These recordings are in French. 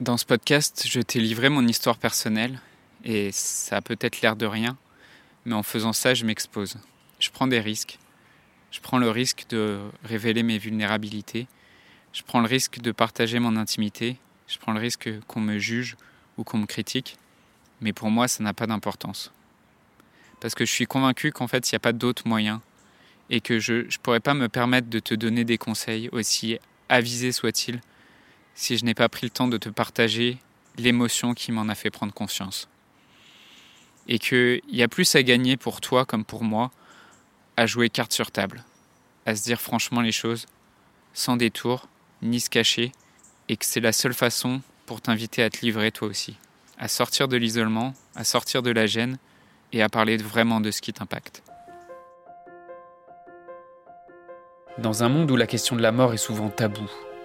Dans ce podcast, je t'ai livré mon histoire personnelle, et ça a peut-être l'air de rien, mais en faisant ça, je m'expose. Je prends des risques. Je prends le risque de révéler mes vulnérabilités. Je prends le risque de partager mon intimité. Je prends le risque qu'on me juge ou qu'on me critique. Mais pour moi, ça n'a pas d'importance. Parce que je suis convaincu qu'en fait, il n'y a pas d'autre moyen et que je ne pourrais pas me permettre de te donner des conseils, aussi avisés soient-ils, si je n'ai pas pris le temps de te partager l'émotion qui m'en a fait prendre conscience. Et qu'il y a plus à gagner pour toi comme pour moi à jouer carte sur table, à se dire franchement les choses, sans détour, ni se cacher, et que c'est la seule façon pour t'inviter à te livrer toi aussi, à sortir de l'isolement, à sortir de la gêne, et à parler vraiment de ce qui t'impacte. Dans un monde où la question de la mort est souvent taboue,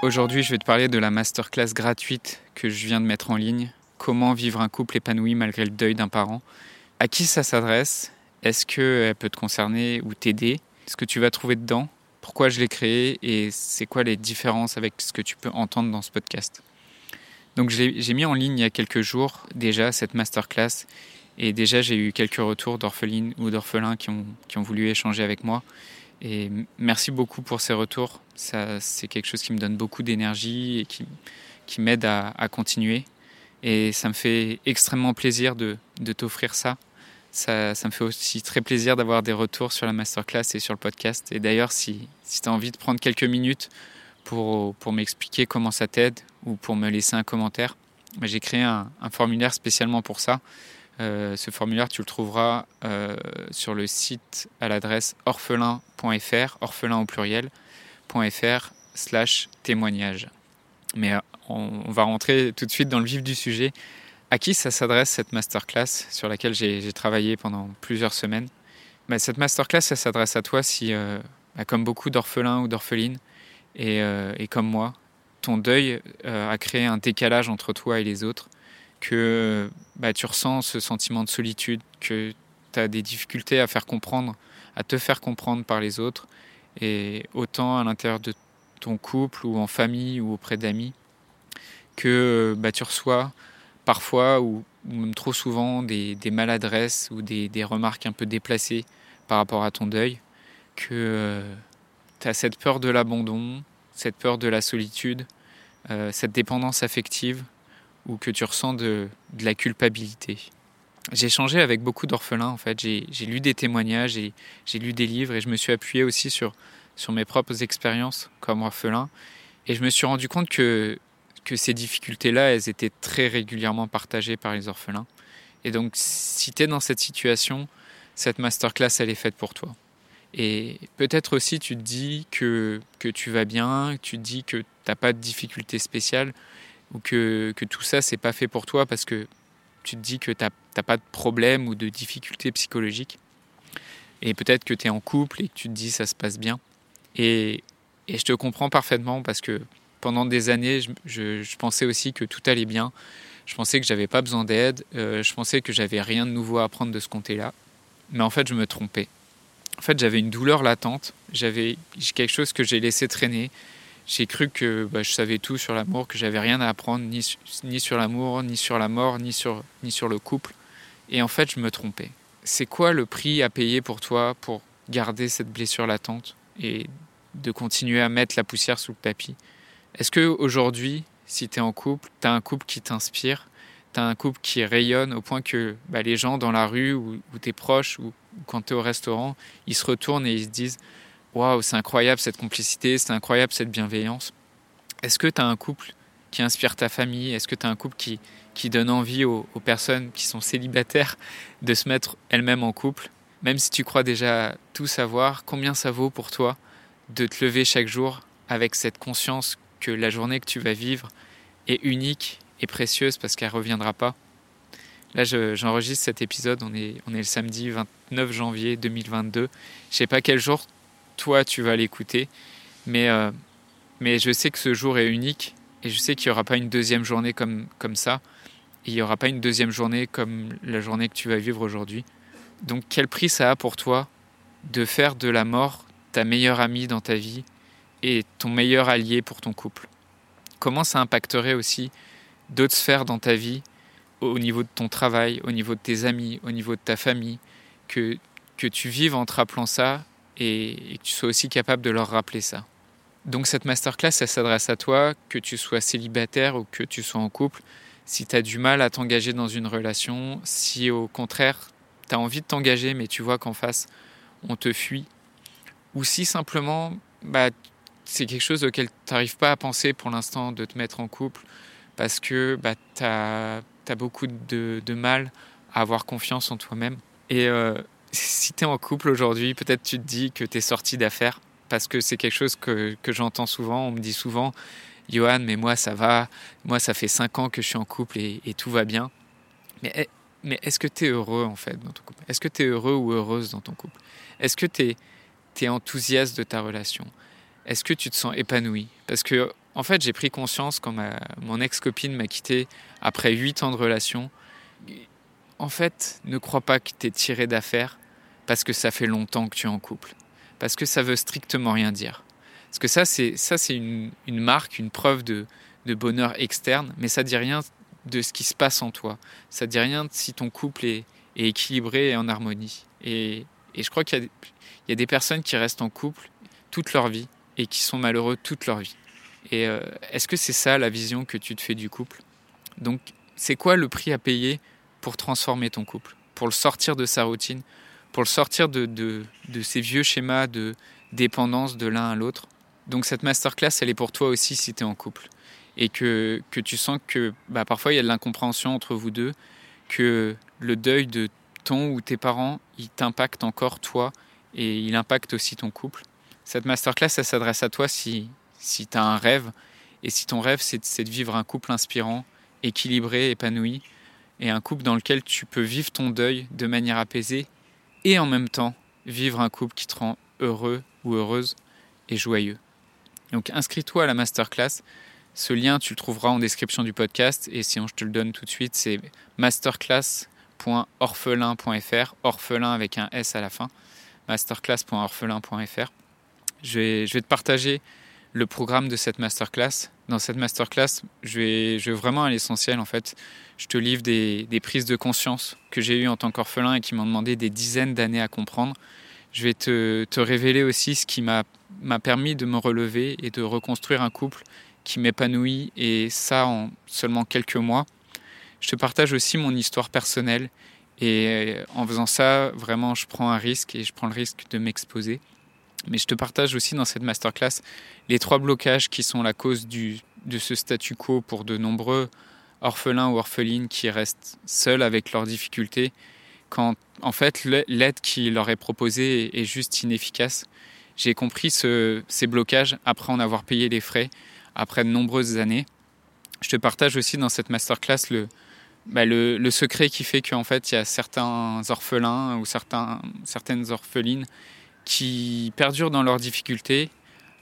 Aujourd'hui, je vais te parler de la masterclass gratuite que je viens de mettre en ligne, Comment vivre un couple épanoui malgré le deuil d'un parent. À qui ça s'adresse? Est-ce qu'elle peut te concerner ou t'aider? Ce que tu vas trouver dedans? Pourquoi je l'ai créé? Et c'est quoi les différences avec ce que tu peux entendre dans ce podcast? Donc j'ai mis en ligne il y a quelques jours déjà cette masterclass. Et déjà j'ai eu quelques retours d'orphelines ou d'orphelins qui ont, qui ont voulu échanger avec moi et merci beaucoup pour ces retours. Ça, c'est quelque chose qui me donne beaucoup d'énergie et qui, qui m'aide à, continuer. Et ça me fait extrêmement plaisir de, t'offrir ça. ça. me fait aussi très plaisir d'avoir des retours sur la masterclass et sur le podcast. Et d'ailleurs, si, si tu as envie de prendre quelques minutes pour, pour m'expliquer comment ça t'aide ou pour me laisser un commentaire, bah, j'ai créé un, formulaire spécialement pour ça. Euh, ce formulaire, tu le trouveras euh, sur le site à l'adresse orphelin.fr, orphelin au pluriel, .fr slash témoignage. Mais euh, on, va rentrer tout de suite dans le vif du sujet. À qui ça s'adresse cette masterclass sur laquelle j'ai travaillé pendant plusieurs semaines? Bah, Cette masterclass, ça s'adresse à toi si, euh, bah, comme beaucoup d'orphelins ou d'orphelines, et, euh, comme moi, ton deuil a créé un décalage entre toi et les autres que bah, tu ressens ce sentiment de solitude, que tu as des difficultés à faire comprendre, à te faire comprendre par les autres, et autant à l'intérieur de ton couple ou en famille ou auprès d'amis, que bah, tu reçois parfois ou, même trop souvent des, maladresses ou des, remarques un peu déplacées par rapport à ton deuil, que euh, tu as cette peur de l'abandon, cette peur de la solitude, euh, cette dépendance affective ou que tu ressens de la culpabilité. J'ai échangé avec beaucoup d'orphelins, en fait. J'ai lu des témoignages, j'ai lu des livres et je me suis appuyé aussi sur, mes propres expériences comme orphelin. Et je me suis rendu compte que, ces difficultés-là, elles étaient très régulièrement partagées par les orphelins. Et donc, si tu es dans cette situation, cette masterclass, elle est faite pour toi. Et peut-être aussi, tu te dis que, que tu vas bien, tu te dis que tu n'as pas de difficultés spéciales ou que, que tout ça, c'est pas fait pour toi parce que tu te dis que tu n'as pas de problème ou de difficultés psychologiques. Et peut-être que tu es en couple et que tu te dis ça se passe bien. Et, et je te comprends parfaitement parce que pendant des années, je, je, je, pensais aussi que tout allait bien. Je pensais que j'avais pas besoin d'aide. Euh, je pensais que j'avais rien de nouveau à apprendre de ce côté-là. Mais en fait, je me trompais. En fait, j'avais une douleur latente. J'avais quelque chose que j'ai laissé traîner j'ai cru que bah, je savais tout sur l'amour, que j'avais rien à apprendre, ni, sur l'amour, ni sur la mort, ni sur, ni sur le couple. Et en fait, je me trompais. C'est quoi le prix à payer pour toi pour garder cette blessure latente et de continuer à mettre la poussière sous le tapis? Est-ce que aujourd'hui, si tu es en couple, tu as un couple qui t'inspire, tu as un couple qui rayonne au point que bah, les gens dans la rue ou, ou tes proches ou, ou quand tu es au restaurant, ils se retournent et ils se disent waouh, c'est incroyable cette complicité, c'est incroyable cette bienveillance. Est-ce que tu as un couple qui inspire ta famille? Est-ce que tu as un couple qui, qui donne envie aux, aux, personnes qui sont célibataires de se mettre elles-mêmes en couple? Même si tu crois déjà tout savoir, combien ça vaut pour toi de te lever chaque jour avec cette conscience que la journée que tu vas vivre est unique et précieuse parce qu'elle reviendra pas? Là, j'enregistre cet épisode, on est, on est le samedi 29 janvier 2022. Je sais pas quel jour toi tu vas l'écouter, mais, euh, mais je sais que ce jour est unique et je sais qu'il n'y aura pas une deuxième journée comme, comme ça. il n'y aura pas une deuxième journée comme la journée que tu vas vivre aujourd'hui. Donc quel prix ça a pour toi de faire de la mort ta meilleure amie dans ta vie et ton meilleur allié pour ton couple? Comment ça impacterait aussi d'autres sphères dans ta vie, au niveau de ton travail, au niveau de tes amis, au niveau de ta famille, que, que tu vives en te rappelant ça et, que tu sois aussi capable de leur rappeler ça. Donc cette masterclass, elle s'adresse à toi, que tu sois célibataire ou que tu sois en couple. Si tu as du mal à t'engager dans une relation, si au contraire tu as envie de t'engager mais tu vois qu'en face on te fuit, ou si simplement bah, c'est quelque chose auquel tu n'arrives pas à penser pour l'instant de te mettre en couple parce que bah, tu as, beaucoup de, mal à avoir confiance en toi-même. Et euh, si tu es en couple aujourd'hui, peut-être tu te dis que tu es sorti d'affaires parce que c'est quelque chose que, j'entends souvent. On me dit souvent, Johan, mais moi ça va, moi ça fait 5 ans que je suis en couple et, tout va bien. Mais, mais est-ce que tu es heureux en fait dans ton couple? Est-ce que tu es heureux ou heureuse dans ton couple? Est-ce que tu es, es enthousiaste de ta relation? Est-ce que tu te sens épanoui Parce que en fait, j'ai pris conscience quand ma, mon ex-copine m'a quitté après 8 ans de relation. En fait, ne crois pas que tu es tiré d'affaire parce que ça fait longtemps que tu es en couple. Parce que ça veut strictement rien dire. Parce que ça, c'est, ça, c'est une, marque, une preuve de, bonheur externe, mais ça dit rien de ce qui se passe en toi. Ça dit rien si ton couple est, équilibré et en harmonie. Et, je crois qu'il y a des personnes qui restent en couple toute leur vie et qui sont malheureux toute leur vie. Et euh, est-ce que c'est ça la vision que tu te fais du couple? Donc, c'est quoi le prix à payer pour transformer ton couple Pour le sortir de sa routine Pour le sortir de, de, de ces vieux schémas de dépendance de l'un à l'autre Donc, cette masterclass, elle est pour toi aussi si tu es en couple. Et que, que tu sens que bah, parfois il y a de l'incompréhension entre vous deux, que le deuil de ton ou tes parents, il t'impacte encore toi et il impacte aussi ton couple. Cette masterclass, elle s'adresse à toi si, si tu as un rêve, et si ton rêve c'est de vivre un couple inspirant, équilibré, épanoui, et un couple dans lequel tu peux vivre ton deuil de manière apaisée, et en même temps vivre un couple qui te rend heureux ou heureuse et joyeux. Donc inscris-toi à la masterclass. Ce lien, tu le trouveras en description du podcast. Et sinon, je te le donne tout de suite, c'est masterclass.orphelin.fr, orphelin avec un S à la fin, masterclass.orphelin.fr. Je vais, je vais te partager le programme de cette masterclass. Dans cette masterclass, je vais, je vais vraiment à l'essentiel en fait. Je te livre des, des prises de conscience que j'ai eues en tant qu'orphelin et qui m'ont demandé des dizaines d'années à comprendre. Je vais te, te révéler aussi ce qui m'a permis de me relever et de reconstruire un couple qui m'épanouit et ça en seulement quelques mois. Je te partage aussi mon histoire personnelle et en faisant ça, vraiment, je prends un risque et je prends le risque de m'exposer. Mais je te partage aussi dans cette masterclass les trois blocages qui sont la cause du, de ce statu quo pour de nombreux orphelins ou orphelines qui restent seuls avec leurs difficultés, quand en fait l'aide qui leur est proposée est juste inefficace. J'ai compris ce, ces blocages après en avoir payé les frais, après de nombreuses années. Je te partage aussi dans cette masterclass le, bah le, secret qui fait qu'en fait il y a certains orphelins ou certaines orphelines qui perdurent dans leurs difficultés,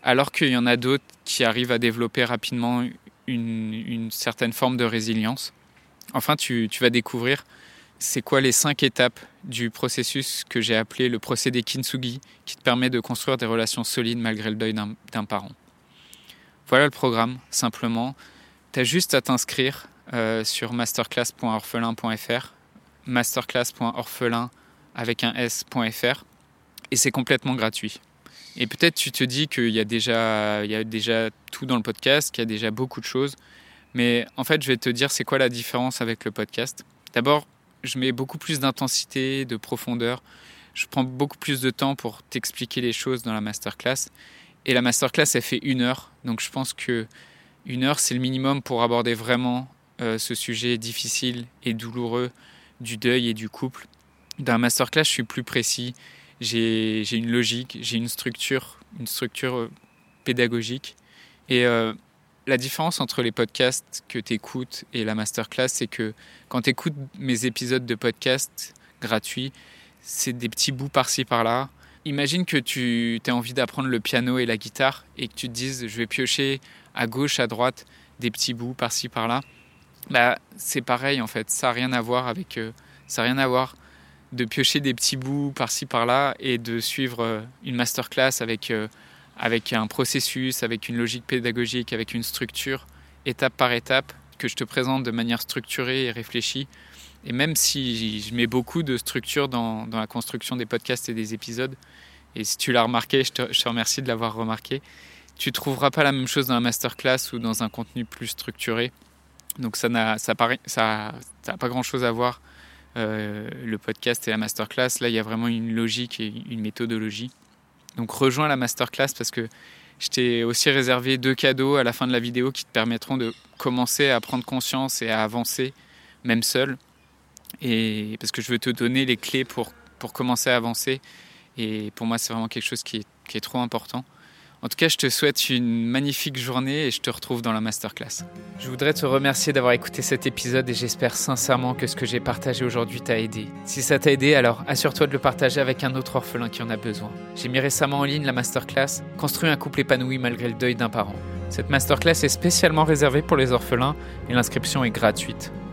alors qu'il y en a d'autres qui arrivent à développer rapidement une, certaine forme de résilience. Enfin, tu, vas découvrir c'est quoi les cinq étapes du processus que j'ai appelé le procédé Kintsugi, qui te permet de construire des relations solides malgré le deuil d'un parent. Voilà le programme, simplement. Tu as juste à t'inscrire euh, sur masterclass.orphelin.fr, masterclass.orphelin avec un s.fr et c'est complètement gratuit. Et peut-être tu te dis qu'il y, a déjà, il y a déjà tout dans le podcast, qu'il y a déjà beaucoup de choses. Mais en fait, je vais te dire c'est quoi la différence avec le podcast? D'abord, je mets beaucoup plus d'intensité, de profondeur. Je prends beaucoup plus de temps pour t'expliquer les choses dans la masterclass. Et la masterclass, elle fait une heure. Donc je pense que une heure, c'est le minimum pour aborder vraiment euh, ce sujet difficile et douloureux du deuil et du couple. Dans la masterclass, je suis plus précis j'ai une logique, j'ai une structure, une structure euh, pédagogique. Et, euh, La différence entre les podcasts que tu écoutes et la masterclass, c'est que quand tu écoutes mes épisodes de podcast gratuits, c'est des petits bouts par-ci par-là. Imagine que tu as envie d'apprendre le piano et la guitare et que tu te dises je vais piocher à gauche, à droite des petits bouts par-ci par-là. Bah, c'est pareil en fait, ça n'a rien à voir avec euh, ça rien à voir de piocher des petits bouts par-ci par-là et de suivre euh, une masterclass avec euh, avec un processus, avec une logique pédagogique, avec une structure, étape par étape, que je te présente de manière structurée et réfléchie. Et même si je mets beaucoup de structure dans, la construction des podcasts et des épisodes, et si tu l'as remarqué, je te, remercie de l'avoir remarqué, tu trouveras pas la même chose dans la masterclass ou dans un contenu plus structuré. Donc ça n'a ça, ça pas grand-chose à voir, euh, le podcast et la masterclass. Là, il y a vraiment une logique et une méthodologie. Donc rejoins la masterclass parce que je t'ai aussi réservé deux cadeaux à la fin de la vidéo qui te permettront de commencer à prendre conscience et à avancer, même seul. Et parce que je veux te donner les clés pour, pour commencer à avancer. Et pour moi, c'est vraiment quelque chose qui est, qui est trop important. En tout cas, je te souhaite une magnifique journée et je te retrouve dans la masterclass. Je voudrais te remercier d'avoir écouté cet épisode et j'espère sincèrement que ce que j'ai partagé aujourd'hui t'a aidé. Si ça t'a aidé, alors assure-toi de le partager avec un autre orphelin qui en a besoin. J'ai mis récemment en ligne la masterclass Construire un couple épanoui malgré le deuil d'un parent. Cette masterclass est spécialement réservée pour les orphelins et l'inscription est gratuite.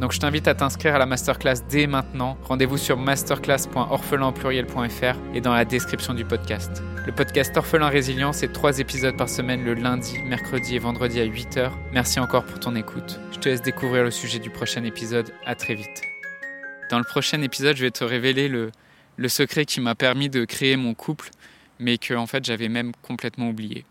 Donc je t'invite à t'inscrire à la masterclass dès maintenant. Rendez-vous sur masterclass.orphelinpluriel.fr et dans la description du podcast. Le podcast Orphelin Résilient, c'est trois épisodes par semaine le lundi, mercredi et vendredi à 8h. Merci encore pour ton écoute. Je te laisse découvrir le sujet du prochain épisode. À très vite. Dans le prochain épisode, je vais te révéler le, le secret qui m'a permis de créer mon couple, mais que en fait j'avais même complètement oublié.